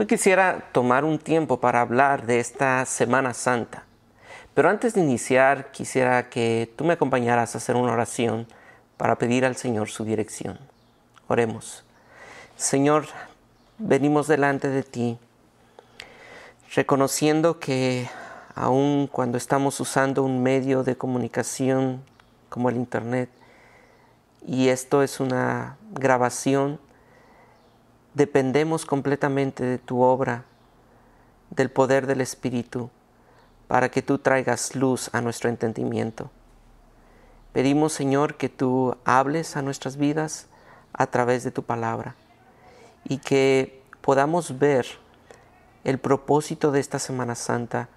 Hoy quisiera tomar un tiempo para hablar de esta Semana Santa. Pero antes de iniciar, quisiera que tú me acompañaras a hacer una oración para pedir al Señor su dirección. Oremos. Señor, venimos delante de ti, reconociendo que aun cuando estamos usando un medio de comunicación como el Internet, y esto es una grabación, dependemos completamente de tu obra, del poder del Espíritu, para que tú traigas luz a nuestro entendimiento. Pedimos, Señor, que tú hables a nuestras vidas a través de tu palabra y que podamos ver el propósito de esta Semana Santa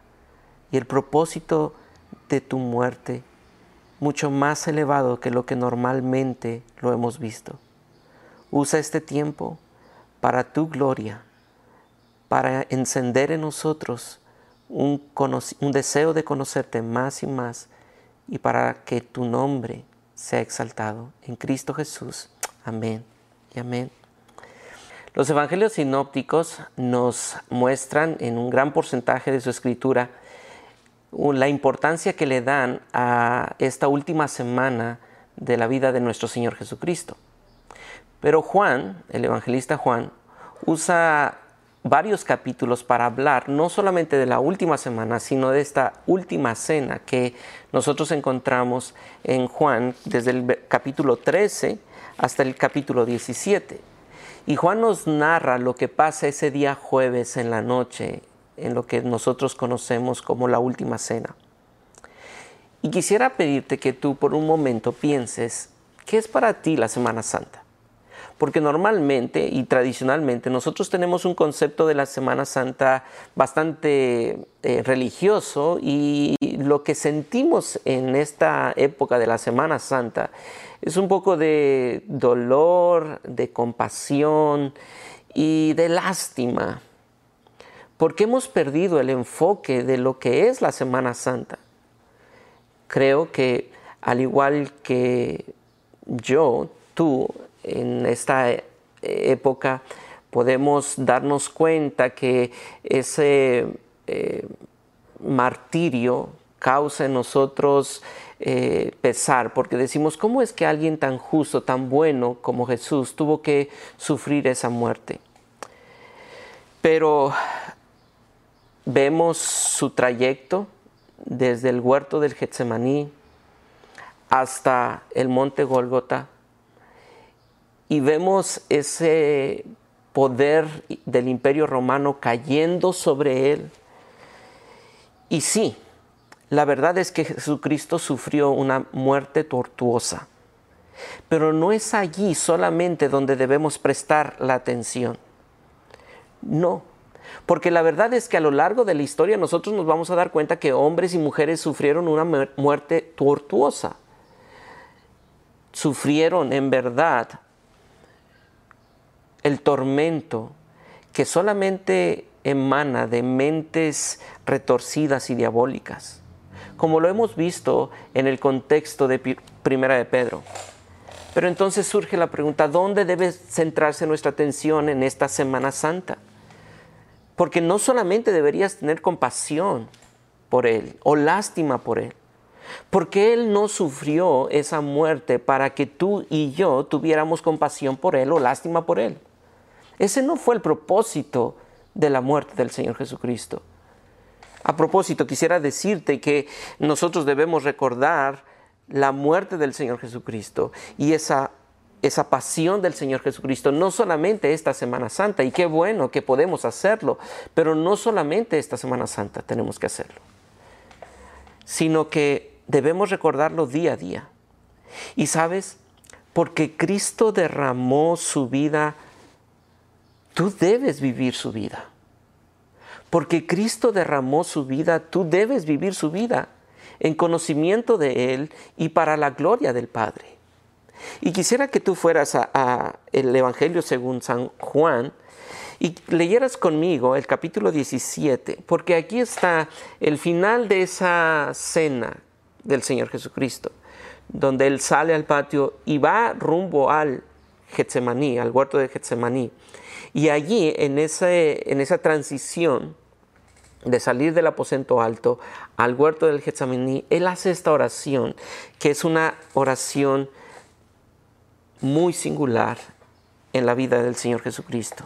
y el propósito de tu muerte mucho más elevado que lo que normalmente lo hemos visto. Usa este tiempo para tu gloria, para encender en nosotros un, deseo de conocerte más y más y para que tu nombre sea exaltado. En Cristo Jesús. Amén y amén. Los evangelios sinópticos nos muestran en un gran porcentaje de su escritura la importancia que le dan a esta última semana de la vida de nuestro Señor Jesucristo. Pero Juan, el evangelista Juan, usa varios capítulos para hablar no solamente de la última semana, sino de esta última cena que nosotros encontramos en Juan desde el capítulo 13 hasta el capítulo 17. Y Juan nos narra lo que pasa ese día jueves en la noche en lo que nosotros conocemos como la última cena. Y quisiera pedirte que tú por un momento pienses, ¿qué es para ti la Semana Santa? Porque normalmente y tradicionalmente nosotros tenemos un concepto de la Semana Santa bastante eh, religioso y lo que sentimos en esta época de la Semana Santa es un poco de dolor, de compasión y de lástima porque hemos perdido el enfoque de lo que es la Semana Santa. Creo que al igual que yo, tú, en esta época, podemos darnos cuenta que ese eh, martirio causa en nosotros eh, pesar, porque decimos, ¿cómo es que alguien tan justo, tan bueno como Jesús tuvo que sufrir esa muerte? Pero vemos su trayecto desde el huerto del Getsemaní hasta el monte Golgota y vemos ese poder del imperio romano cayendo sobre él. Y sí, la verdad es que Jesucristo sufrió una muerte tortuosa, pero no es allí solamente donde debemos prestar la atención. No, porque la verdad es que a lo largo de la historia nosotros nos vamos a dar cuenta que hombres y mujeres sufrieron una muerte tortuosa. Sufrieron en verdad el tormento que solamente emana de mentes retorcidas y diabólicas, como lo hemos visto en el contexto de Primera de Pedro. Pero entonces surge la pregunta, ¿dónde debe centrarse nuestra atención en esta Semana Santa? Porque no solamente deberías tener compasión por Él o lástima por Él, porque Él no sufrió esa muerte para que tú y yo tuviéramos compasión por Él o lástima por Él. Ese no fue el propósito de la muerte del Señor Jesucristo. A propósito, quisiera decirte que nosotros debemos recordar la muerte del Señor Jesucristo y esa esa pasión del Señor Jesucristo, no solamente esta Semana Santa, y qué bueno que podemos hacerlo, pero no solamente esta Semana Santa tenemos que hacerlo, sino que debemos recordarlo día a día. Y sabes, porque Cristo derramó su vida, tú debes vivir su vida. Porque Cristo derramó su vida, tú debes vivir su vida en conocimiento de Él y para la gloria del Padre. Y quisiera que tú fueras a, el Evangelio según San Juan y leyeras conmigo el capítulo 17, porque aquí está el final de esa cena del Señor Jesucristo, donde Él sale al patio y va rumbo al Getsemaní, al huerto de Getsemaní. Y allí, en, en esa transición de salir del aposento alto al huerto del Getsemaní, él hace esta oración, que es una oración muy singular en la vida del Señor Jesucristo.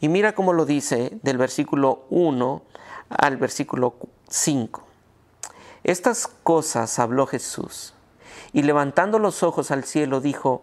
Y mira cómo lo dice del versículo 1 al versículo 5. Estas cosas habló Jesús y levantando los ojos al cielo dijo,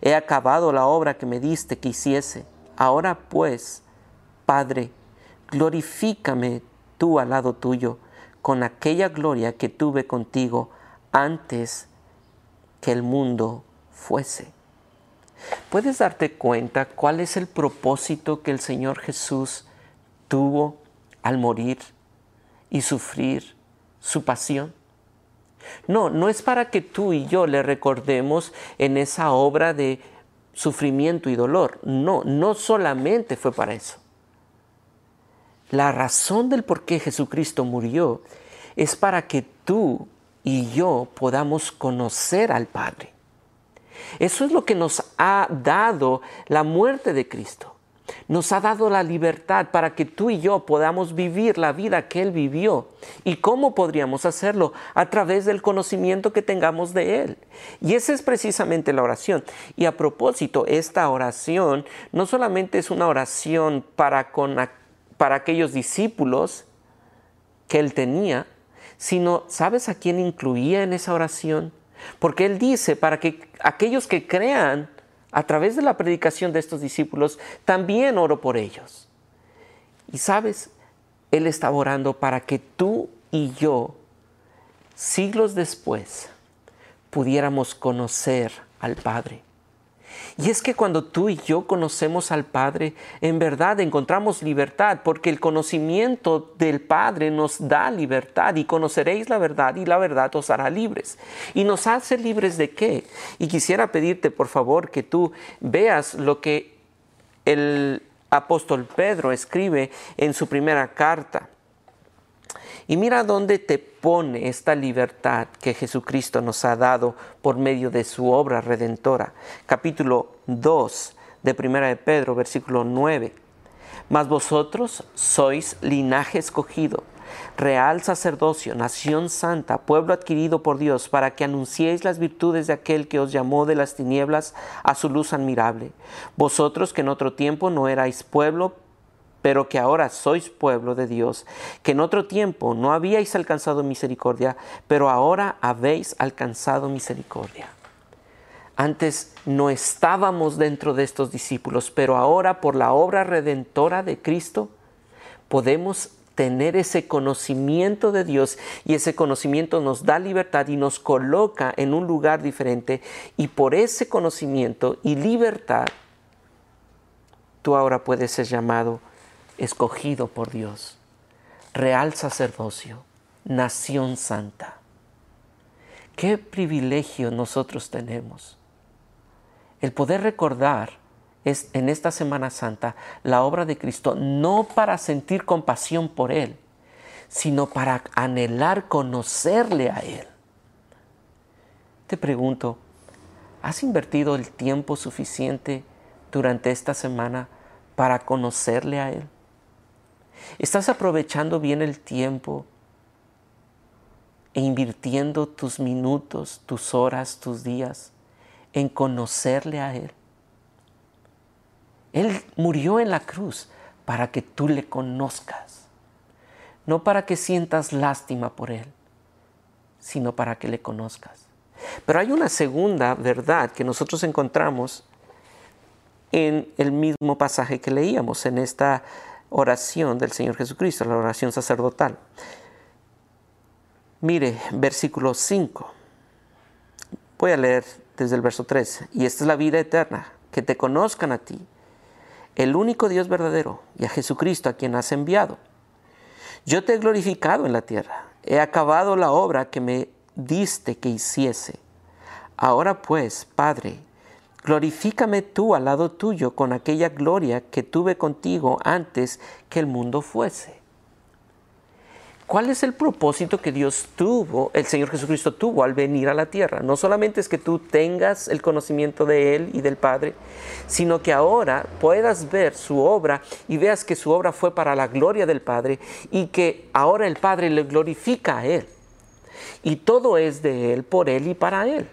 he acabado la obra que me diste que hiciese. Ahora pues, Padre, glorifícame tú al lado tuyo con aquella gloria que tuve contigo antes que el mundo fuese. ¿Puedes darte cuenta cuál es el propósito que el Señor Jesús tuvo al morir y sufrir su pasión? No, no es para que tú y yo le recordemos en esa obra de sufrimiento y dolor. No, no solamente fue para eso. La razón del por qué Jesucristo murió es para que tú y yo podamos conocer al Padre. Eso es lo que nos ha dado la muerte de Cristo. Nos ha dado la libertad para que tú y yo podamos vivir la vida que Él vivió. ¿Y cómo podríamos hacerlo? A través del conocimiento que tengamos de Él. Y esa es precisamente la oración. Y a propósito, esta oración no solamente es una oración para, con, para aquellos discípulos que Él tenía, sino ¿sabes a quién incluía en esa oración? Porque Él dice, para que aquellos que crean a través de la predicación de estos discípulos, también oro por ellos. Y sabes, Él estaba orando para que tú y yo, siglos después, pudiéramos conocer al Padre. Y es que cuando tú y yo conocemos al Padre, en verdad encontramos libertad, porque el conocimiento del Padre nos da libertad y conoceréis la verdad y la verdad os hará libres. ¿Y nos hace libres de qué? Y quisiera pedirte por favor que tú veas lo que el apóstol Pedro escribe en su primera carta. Y mira dónde te pone esta libertad que Jesucristo nos ha dado por medio de su obra redentora. Capítulo 2 de Primera de Pedro, versículo 9. Mas vosotros sois linaje escogido, real sacerdocio, nación santa, pueblo adquirido por Dios, para que anunciéis las virtudes de aquel que os llamó de las tinieblas a su luz admirable. Vosotros que en otro tiempo no erais pueblo, pero que ahora sois pueblo de Dios, que en otro tiempo no habíais alcanzado misericordia, pero ahora habéis alcanzado misericordia. Antes no estábamos dentro de estos discípulos, pero ahora por la obra redentora de Cristo podemos tener ese conocimiento de Dios y ese conocimiento nos da libertad y nos coloca en un lugar diferente y por ese conocimiento y libertad tú ahora puedes ser llamado escogido por Dios, real sacerdocio, nación santa. Qué privilegio nosotros tenemos. El poder recordar es, en esta Semana Santa la obra de Cristo, no para sentir compasión por Él, sino para anhelar conocerle a Él. Te pregunto, ¿has invertido el tiempo suficiente durante esta semana para conocerle a Él? ¿Estás aprovechando bien el tiempo e invirtiendo tus minutos, tus horas, tus días en conocerle a Él? Él murió en la cruz para que tú le conozcas, no para que sientas lástima por Él, sino para que le conozcas. Pero hay una segunda verdad que nosotros encontramos en el mismo pasaje que leíamos, en esta oración del Señor Jesucristo, la oración sacerdotal. Mire, versículo 5. Voy a leer desde el verso 3. Y esta es la vida eterna, que te conozcan a ti, el único Dios verdadero, y a Jesucristo a quien has enviado. Yo te he glorificado en la tierra, he acabado la obra que me diste que hiciese. Ahora pues, Padre, glorifícame tú al lado tuyo con aquella gloria que tuve contigo antes que el mundo fuese. ¿Cuál es el propósito que Dios tuvo, el Señor Jesucristo tuvo al venir a la tierra? No solamente es que tú tengas el conocimiento de Él y del Padre, sino que ahora puedas ver su obra y veas que su obra fue para la gloria del Padre y que ahora el Padre le glorifica a Él. Y todo es de Él, por Él y para Él.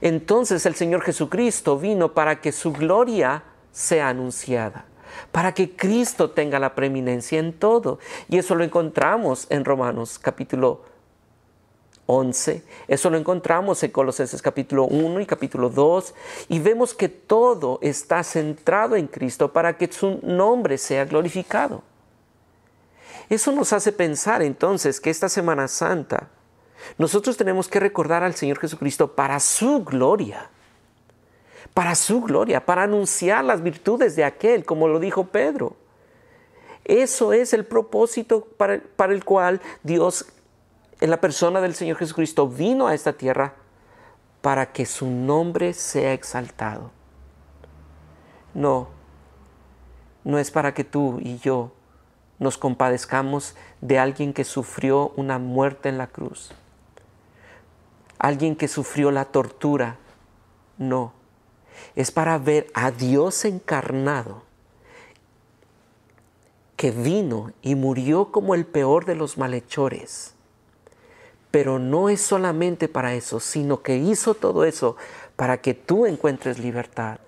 Entonces el Señor Jesucristo vino para que su gloria sea anunciada para que Cristo tenga la preeminencia en todo. Y eso lo encontramos en Romanos capítulo 11, eso lo encontramos en Colosenses capítulo 1 y capítulo 2, y vemos que todo está centrado en Cristo para que su nombre sea glorificado. Eso nos hace pensar entonces que esta Semana Santa nosotros tenemos que recordar al Señor Jesucristo para su gloria para su gloria, para anunciar las virtudes de aquel, como lo dijo Pedro. Eso es el propósito para, para el cual Dios, en la persona del Señor Jesucristo, vino a esta tierra para que su nombre sea exaltado. No, no es para que tú y yo nos compadezcamos de alguien que sufrió una muerte en la cruz, alguien que sufrió la tortura. No, es para ver a Dios encarnado que vino y murió como el peor de los malhechores. Pero no es solamente para eso, sino que hizo todo eso para que tú encuentres libertad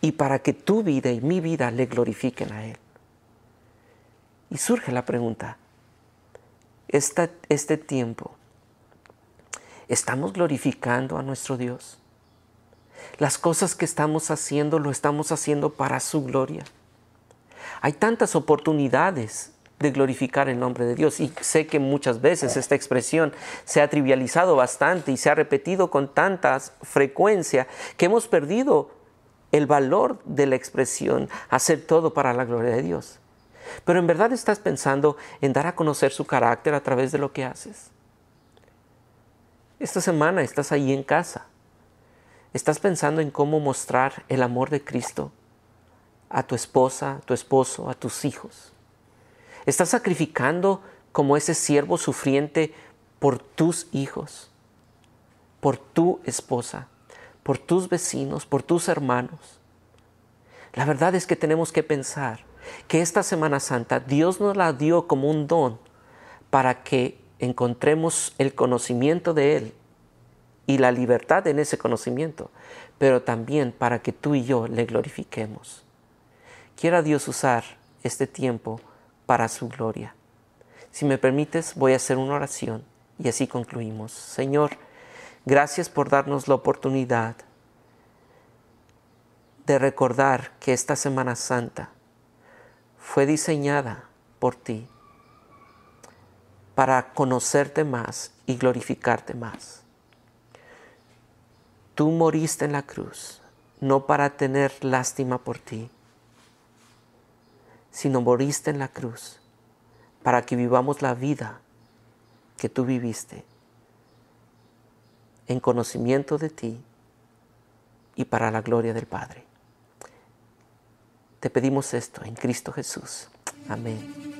y para que tu vida y mi vida le glorifiquen a Él. Y surge la pregunta, este tiempo, ¿estamos glorificando a nuestro Dios? Las cosas que estamos haciendo lo estamos haciendo para su gloria. Hay tantas oportunidades de glorificar el nombre de Dios. Y sé que muchas veces esta expresión se ha trivializado bastante y se ha repetido con tanta frecuencia que hemos perdido el valor de la expresión hacer todo para la gloria de Dios. Pero en verdad estás pensando en dar a conocer su carácter a través de lo que haces. Esta semana estás ahí en casa ¿Estás pensando en cómo mostrar el amor de Cristo a tu esposa, a tu esposo, a tus hijos? ¿Estás sacrificando como ese siervo sufriente por tus hijos, por tu esposa, por tus vecinos, por tus hermanos? La verdad es que tenemos que pensar que esta Semana Santa Dios nos la dio como un don para que encontremos el conocimiento de Él y la libertad en ese conocimiento, pero también para que tú y yo le glorifiquemos. Quiera Dios usar este tiempo para su gloria. Si me permites, voy a hacer una oración y así concluimos. Señor, gracias por darnos la oportunidad de recordar que esta Semana Santa fue diseñada por ti para conocerte más y glorificarte más. Tú moriste en la cruz, no para tener lástima por ti, sino moriste en la cruz para que vivamos la vida que tú viviste en conocimiento de ti y para la gloria del Padre. Te pedimos esto en Cristo Jesús. Amén.